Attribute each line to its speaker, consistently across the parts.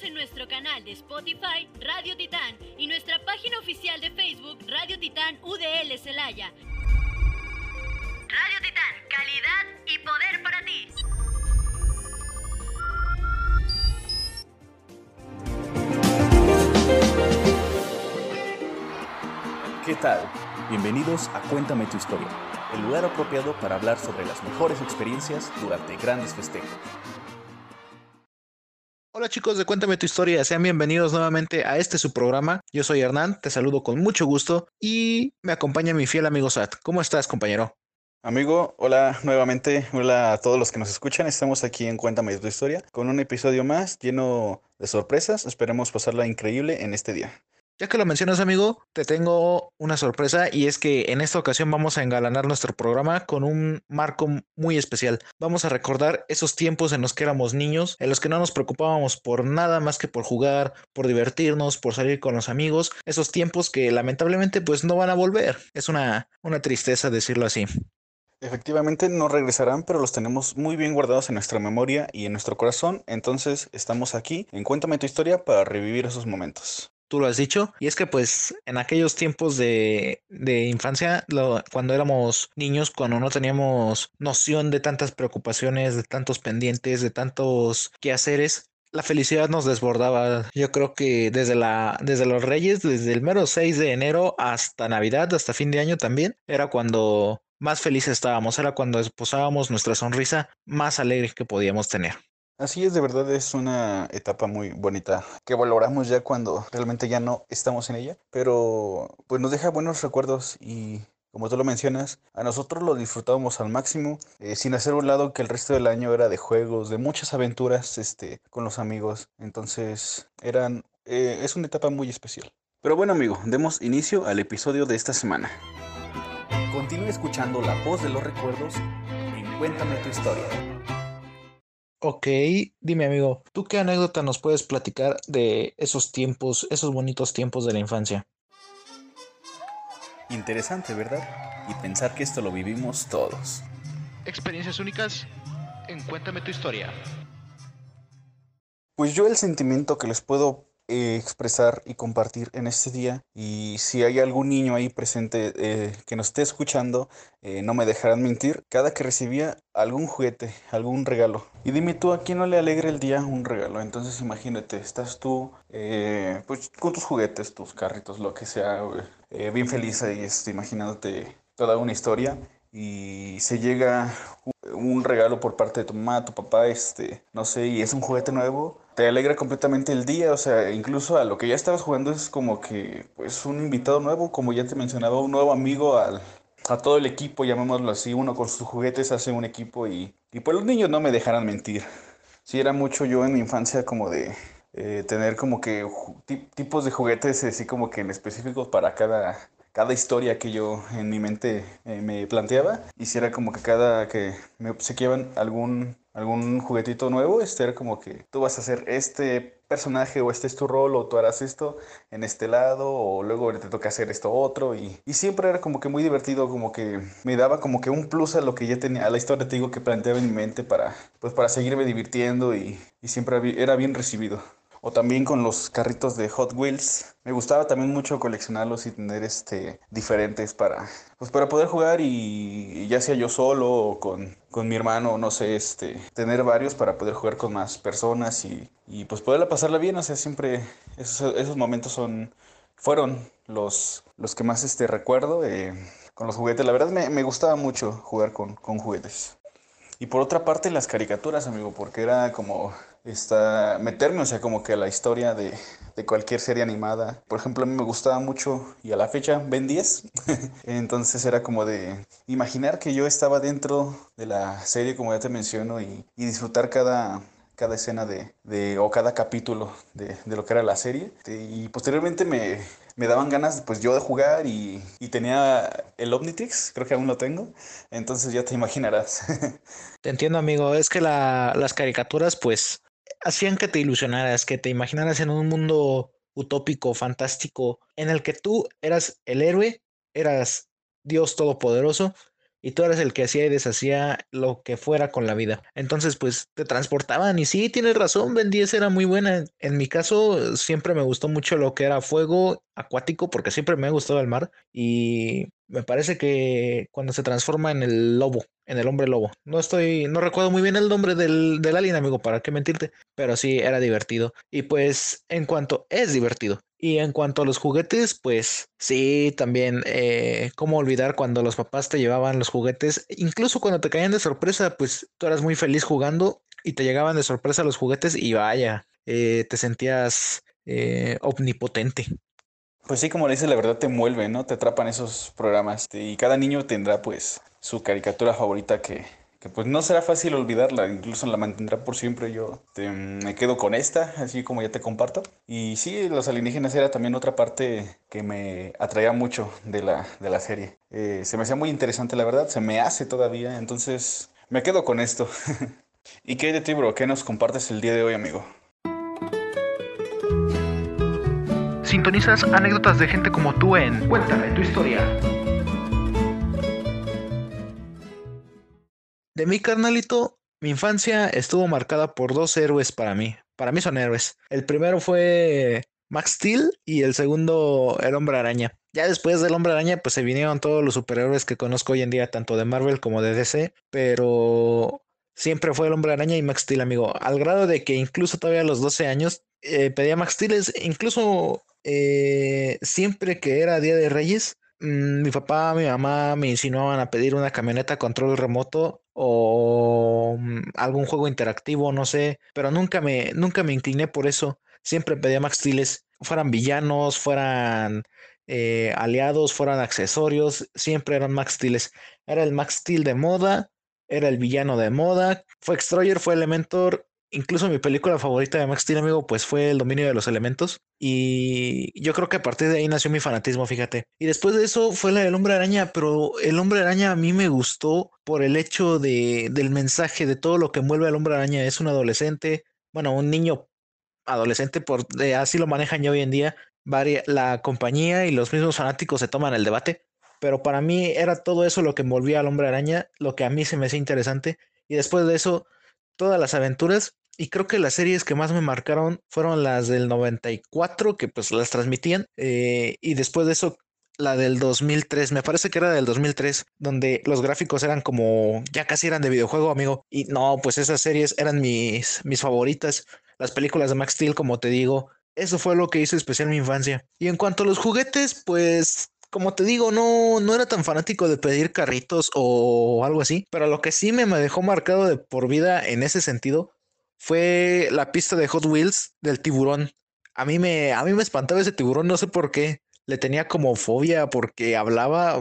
Speaker 1: En nuestro canal de Spotify Radio Titán y nuestra página oficial de Facebook Radio Titán UDL Celaya. Radio Titán, calidad y poder para ti.
Speaker 2: ¿Qué tal? Bienvenidos a Cuéntame tu historia, el lugar apropiado para hablar sobre las mejores experiencias durante grandes festejos.
Speaker 3: Hola chicos de Cuéntame tu historia, sean bienvenidos nuevamente a este su programa. Yo soy Hernán, te saludo con mucho gusto y me acompaña mi fiel amigo Sat. ¿Cómo estás, compañero?
Speaker 4: Amigo, hola nuevamente, hola a todos los que nos escuchan. Estamos aquí en Cuéntame tu historia con un episodio más lleno de sorpresas. Esperemos pasarla increíble en este día.
Speaker 3: Ya que lo mencionas, amigo, te tengo una sorpresa y es que en esta ocasión vamos a engalanar nuestro programa con un marco muy especial. Vamos a recordar esos tiempos en los que éramos niños, en los que no nos preocupábamos por nada más que por jugar, por divertirnos, por salir con los amigos, esos tiempos que lamentablemente pues no van a volver. Es una, una tristeza decirlo así.
Speaker 4: Efectivamente no regresarán, pero los tenemos muy bien guardados en nuestra memoria y en nuestro corazón, entonces estamos aquí en Cuéntame tu historia para revivir esos momentos
Speaker 3: tú lo has dicho, y es que pues en aquellos tiempos de, de infancia, cuando éramos niños, cuando no teníamos noción de tantas preocupaciones, de tantos pendientes, de tantos quehaceres, la felicidad nos desbordaba. Yo creo que desde la desde los Reyes, desde el mero 6 de enero hasta Navidad, hasta fin de año también, era cuando más felices estábamos, era cuando esposábamos nuestra sonrisa más alegre que podíamos tener.
Speaker 4: Así es, de verdad es una etapa muy bonita que valoramos ya cuando realmente ya no estamos en ella, pero pues nos deja buenos recuerdos y como tú lo mencionas, a nosotros lo disfrutábamos al máximo, eh, sin hacer un lado que el resto del año era de juegos, de muchas aventuras este, con los amigos, entonces eran, eh, es una etapa muy especial. Pero bueno amigo, demos inicio al episodio de esta semana.
Speaker 2: Continúe escuchando la voz de los recuerdos en Cuéntame tu historia.
Speaker 3: Ok, dime amigo, ¿tú qué anécdota nos puedes platicar de esos tiempos, esos bonitos tiempos de la infancia?
Speaker 2: Interesante, ¿verdad? Y pensar que esto lo vivimos todos.
Speaker 5: Experiencias únicas en Cuéntame tu historia.
Speaker 4: Pues yo el sentimiento que les puedo eh, expresar y compartir en este día. Y si hay algún niño ahí presente eh, que nos esté escuchando, eh, no me dejarán mentir, cada que recibía algún juguete, algún regalo. Y dime tú, ¿a quién no le alegra el día un regalo? Entonces imagínate, estás tú pues, con tus juguetes, tus carritos, lo que sea, bien feliz ahí, este, imaginándote toda una historia y se llega un regalo por parte de tu mamá, tu papá, este, no sé, y es un juguete nuevo, te alegra completamente el día, o sea, incluso a lo que ya estabas jugando es como que, pues, un invitado nuevo, como ya te mencionaba, un nuevo amigo al, a todo el equipo, llamémoslo así, uno con sus juguetes hace un equipo y, y pues los niños no me dejarán mentir. Sí, era mucho yo en mi infancia como de eh, tener como que tipos de juguetes así como que en específicos para cada, cada historia que yo en mi mente eh, me planteaba, hiciera como que cada que me obsequiaban algún algún juguetito nuevo, este era como que tú vas a hacer este personaje o este es tu rol o tú harás esto en este lado o luego te toca hacer esto otro y, y siempre era como que muy divertido, como que me daba como que un plus a lo que ya tenía, a la historia te digo que planteaba en mi mente para, pues para seguirme divirtiendo y, y siempre era bien recibido o también con los carritos de Hot Wheels. Me gustaba también mucho coleccionarlos y tener este diferentes para pues para poder jugar y, ya sea yo solo o con, con, mi hermano, no sé, este tener varios para poder jugar con más personas y, y pues poderla pasarla bien, o sea, siempre esos, esos momentos son fueron los, los que más este recuerdo eh, con los juguetes. La verdad me, me gustaba mucho jugar con, con juguetes. Y por otra parte las caricaturas, amigo, porque era como está meterme, o sea, como que la historia de, de, cualquier serie animada. Por ejemplo, a mí me gustaba mucho y a la fecha Ben 10. Entonces era como de imaginar que yo estaba dentro de la serie, como ya te menciono, y, y disfrutar cada, cada escena de, de o cada capítulo de, de, lo que era la serie. Y posteriormente me, me daban ganas, pues yo de jugar y, y, tenía el Omnitrix, creo que aún lo tengo. Entonces ya te imaginarás.
Speaker 3: Te entiendo, amigo. Es que la, las caricaturas, pues, hacían que te ilusionaras, que te imaginaras en un mundo utópico, fantástico, en el que tú eras el héroe, eras Dios Todopoderoso y tú eras el que hacía y deshacía lo que fuera con la vida. Entonces, pues te transportaban y sí, tienes razón, Ben 10 era muy buena. En mi caso, siempre me gustó mucho lo que era fuego acuático, porque siempre me ha gustado el mar y me parece que cuando se transforma en el lobo, en el hombre lobo. No estoy, no recuerdo muy bien el nombre del, del alien, amigo, para qué mentirte, pero sí era divertido. Y pues, en cuanto es divertido, y en cuanto a los juguetes, pues sí, también, eh, cómo olvidar cuando los papás te llevaban los juguetes, incluso cuando te caían de sorpresa, pues tú eras muy feliz jugando y te llegaban de sorpresa los juguetes y vaya, eh, te sentías eh, omnipotente.
Speaker 4: Pues sí, como le dices, la verdad te envuelve, ¿no? Te atrapan esos programas y cada niño tendrá pues su caricatura favorita que, que pues no será fácil olvidarla, incluso la mantendrá por siempre. Yo me quedo con esta, así como ya te comparto. Y sí, los alienígenas era también otra parte que me atraía mucho de la, de la serie. Eh, se me hacía muy interesante, la verdad, se me hace todavía, entonces me quedo con esto. ¿Y qué hay de ti, bro? ¿Qué nos compartes el día de hoy, amigo?
Speaker 5: Sintonizas anécdotas de gente como tú en Cuéntame tu historia.
Speaker 3: De mi carnalito, mi infancia estuvo marcada por dos héroes para mí. Para mí son héroes. El primero fue Max Steel y el segundo el Hombre Araña. Ya después del Hombre Araña, pues se vinieron todos los superhéroes que conozco hoy en día, tanto de Marvel como de DC, pero siempre fue el Hombre Araña y Max Steel, amigo. Al grado de que incluso todavía a los 12 años eh, pedía Max Steel, incluso eh, siempre que era Día de Reyes, mmm, mi papá, mi mamá me insinuaban a pedir una camioneta control remoto o mm, algún juego interactivo, no sé, pero nunca me, nunca me incliné por eso. Siempre pedía Max Steels, fueran villanos, fueran eh, aliados, fueran accesorios, siempre eran Max. Era el Max de moda, era el villano de moda, fue Extroyer, fue Elementor, incluso mi película favorita de Max Steel, amigo, pues fue El dominio de los elementos. Y yo creo que a partir de ahí nació mi fanatismo, fíjate. Y después de eso fue la del hombre araña, pero el hombre araña a mí me gustó por el hecho de, del mensaje, de todo lo que envuelve al hombre araña. Es un adolescente, bueno, un niño adolescente, por, así lo manejan ya hoy en día. la compañía y los mismos fanáticos se toman el debate. Pero para mí era todo eso lo que envolvía al hombre araña, lo que a mí se me hacía interesante. Y después de eso, todas las aventuras y creo que las series que más me marcaron fueron las del 94, que pues las transmitían. Eh, y después de eso, la del 2003, me parece que era del 2003, donde los gráficos eran como, ya casi eran de videojuego, amigo. Y no, pues esas series eran mis, mis favoritas. Las películas de Max Steel, como te digo, eso fue lo que hizo especial mi infancia. Y en cuanto a los juguetes, pues como te digo, no, no era tan fanático de pedir carritos o algo así, pero lo que sí me, dejó marcado de por vida en ese sentido fue la pista de Hot Wheels del tiburón. A mí me, a mí me espantaba ese tiburón, no sé por qué. Le tenía como fobia porque hablaba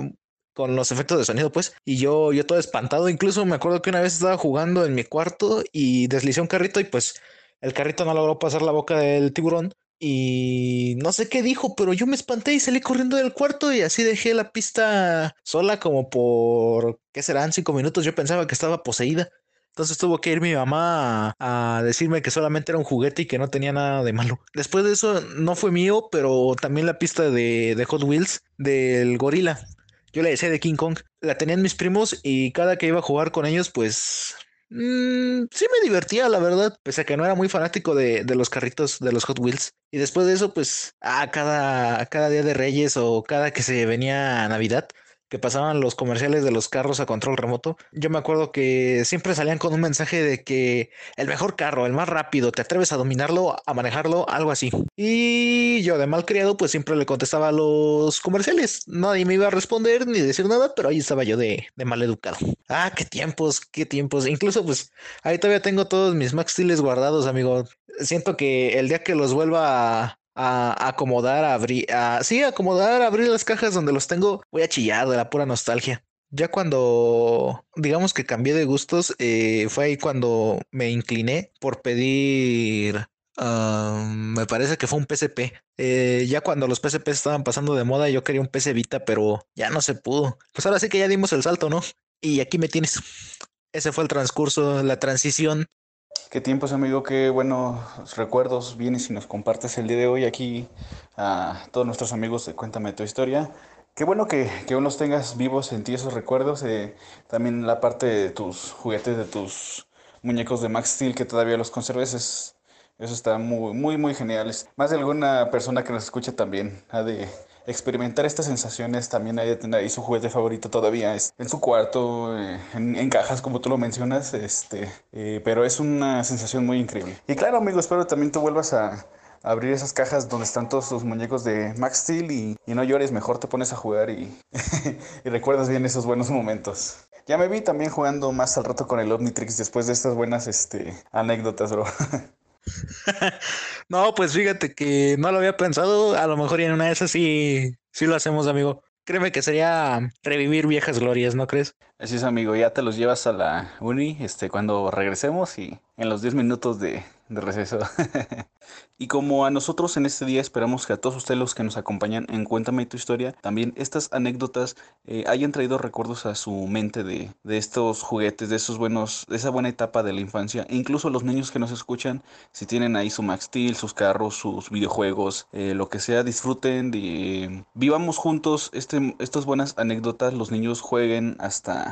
Speaker 3: con los efectos de sonido, pues, y yo, yo todo espantado. Incluso me acuerdo que una vez estaba jugando en mi cuarto y deslicé un carrito y pues el carrito no logró pasar la boca del tiburón. Y no sé qué dijo, pero yo me espanté y salí corriendo del cuarto y así dejé la pista sola como por, ¿qué serán? Cinco minutos. Yo pensaba que estaba poseída. Entonces tuvo que ir mi mamá a, decirme que solamente era un juguete y que no tenía nada de malo. Después de eso no fue mío, pero también la pista de, Hot Wheels del gorila. Yo le decía de King Kong. La tenían mis primos y cada que iba a jugar con ellos, pues Mm, sí me divertía, la verdad, pese a que no era muy fanático de, los carritos de los Hot Wheels. Y después de eso, pues, a cada, cada día de Reyes o cada que se venía Navidad, que pasaban los comerciales de los carros a control remoto, yo me acuerdo que siempre salían con un mensaje de que el mejor carro, el más rápido, te atreves a dominarlo, a manejarlo, algo así. Y yo de mal criado, pues siempre le contestaba a los comerciales. Nadie me iba a responder ni decir nada, pero ahí estaba yo de, de mal educado. Ah, qué tiempos, qué tiempos. Incluso pues ahí todavía tengo todos mis Max guardados, amigo. Siento que el día que los vuelva a, a acomodar, a abrir, a, sí, acomodar, abrir las cajas donde los tengo, voy a chillar de la pura nostalgia. Ya cuando, digamos que cambié de gustos, eh, fue ahí cuando me incliné por pedir, me parece que fue un PSP. Eh, ya cuando los PSP estaban pasando de moda, yo quería un PC Vita, pero ya no se pudo. Pues ahora sí que ya dimos el salto, ¿no? Y aquí me tienes. Ese fue el transcurso, la transición.
Speaker 4: Qué tiempos, amigo, qué buenos recuerdos vienes y nos compartes el día de hoy aquí a todos nuestros amigos de Cuéntame tu historia. Qué bueno que, que aún los tengas vivos en ti esos recuerdos. eh, también la parte de tus juguetes, de tus muñecos de Max Steel, que todavía los conserves, es- eso está muy, muy, muy genial. Más de alguna persona que nos escuche también ha de experimentar estas sensaciones. También hay de tener ahí su juguete favorito todavía es en su cuarto, eh, en, cajas, como tú lo mencionas. Este, eh, pero es una sensación muy increíble. Y claro, amigo, espero también tú vuelvas a abrir esas cajas donde están todos tus muñecos de Max Steel y, y no llores, mejor te pones a jugar y, y recuerdas bien esos buenos momentos. Ya me vi también jugando más al rato con el Omnitrix después de estas buenas este, anécdotas, bro.
Speaker 3: No, pues fíjate que no lo había pensado. A lo mejor en una de esas sí, sí lo hacemos, amigo. Créeme que sería revivir viejas glorias, ¿no crees?
Speaker 4: Así es, amigo, ya te los llevas a la uni este, cuando regresemos y en los 10 minutos de, de receso. y como a nosotros en este día esperamos que a todos ustedes los que nos acompañan en Cuéntame tu historia, también estas anécdotas eh, hayan traído recuerdos a su mente de, de estos juguetes, de esos buenos, de esa buena etapa de la infancia. E incluso los niños que nos escuchan, si tienen ahí su Max Steel, sus carros, sus videojuegos, eh, lo que sea, disfruten de... Vivamos juntos este, estas buenas anécdotas, los niños jueguen hasta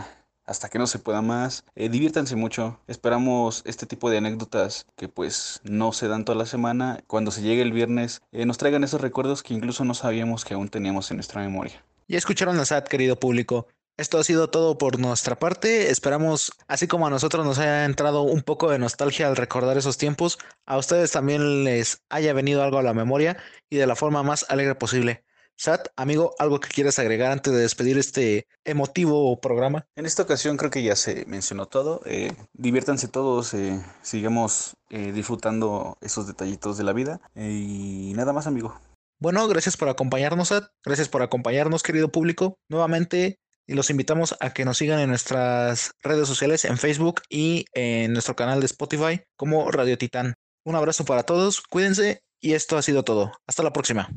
Speaker 4: hasta que no se pueda más. Eh, diviértanse mucho. Esperamos este tipo de anécdotas que pues no se dan toda la semana. Cuando se llegue el viernes, eh, nos traigan esos recuerdos que incluso no sabíamos que aún teníamos en nuestra memoria.
Speaker 3: Ya escucharon la SAT, querido público. Esto ha sido todo por nuestra parte. Esperamos, así como a nosotros nos haya entrado un poco de nostalgia al recordar esos tiempos, a ustedes también les haya venido algo a la memoria y de la forma más alegre posible. Sat, amigo, ¿algo que quieras agregar antes de despedir este emotivo programa?
Speaker 4: En esta ocasión creo que ya se mencionó todo. Eh, diviértanse todos, eh, sigamos eh, disfrutando esos detallitos de la vida. Y nada más, amigo.
Speaker 3: Bueno, gracias por acompañarnos, Sat. Gracias por acompañarnos, querido público. Nuevamente, y los invitamos a que nos sigan en nuestras redes sociales, en Facebook y en nuestro canal de Spotify como Radio Titán. Un abrazo para todos, cuídense y esto ha sido todo. Hasta la próxima.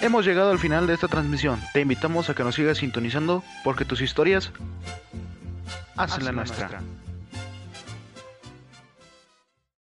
Speaker 5: Hemos llegado al final de esta transmisión. Te invitamos a que nos sigas sintonizando porque tus historias hacen la nuestra.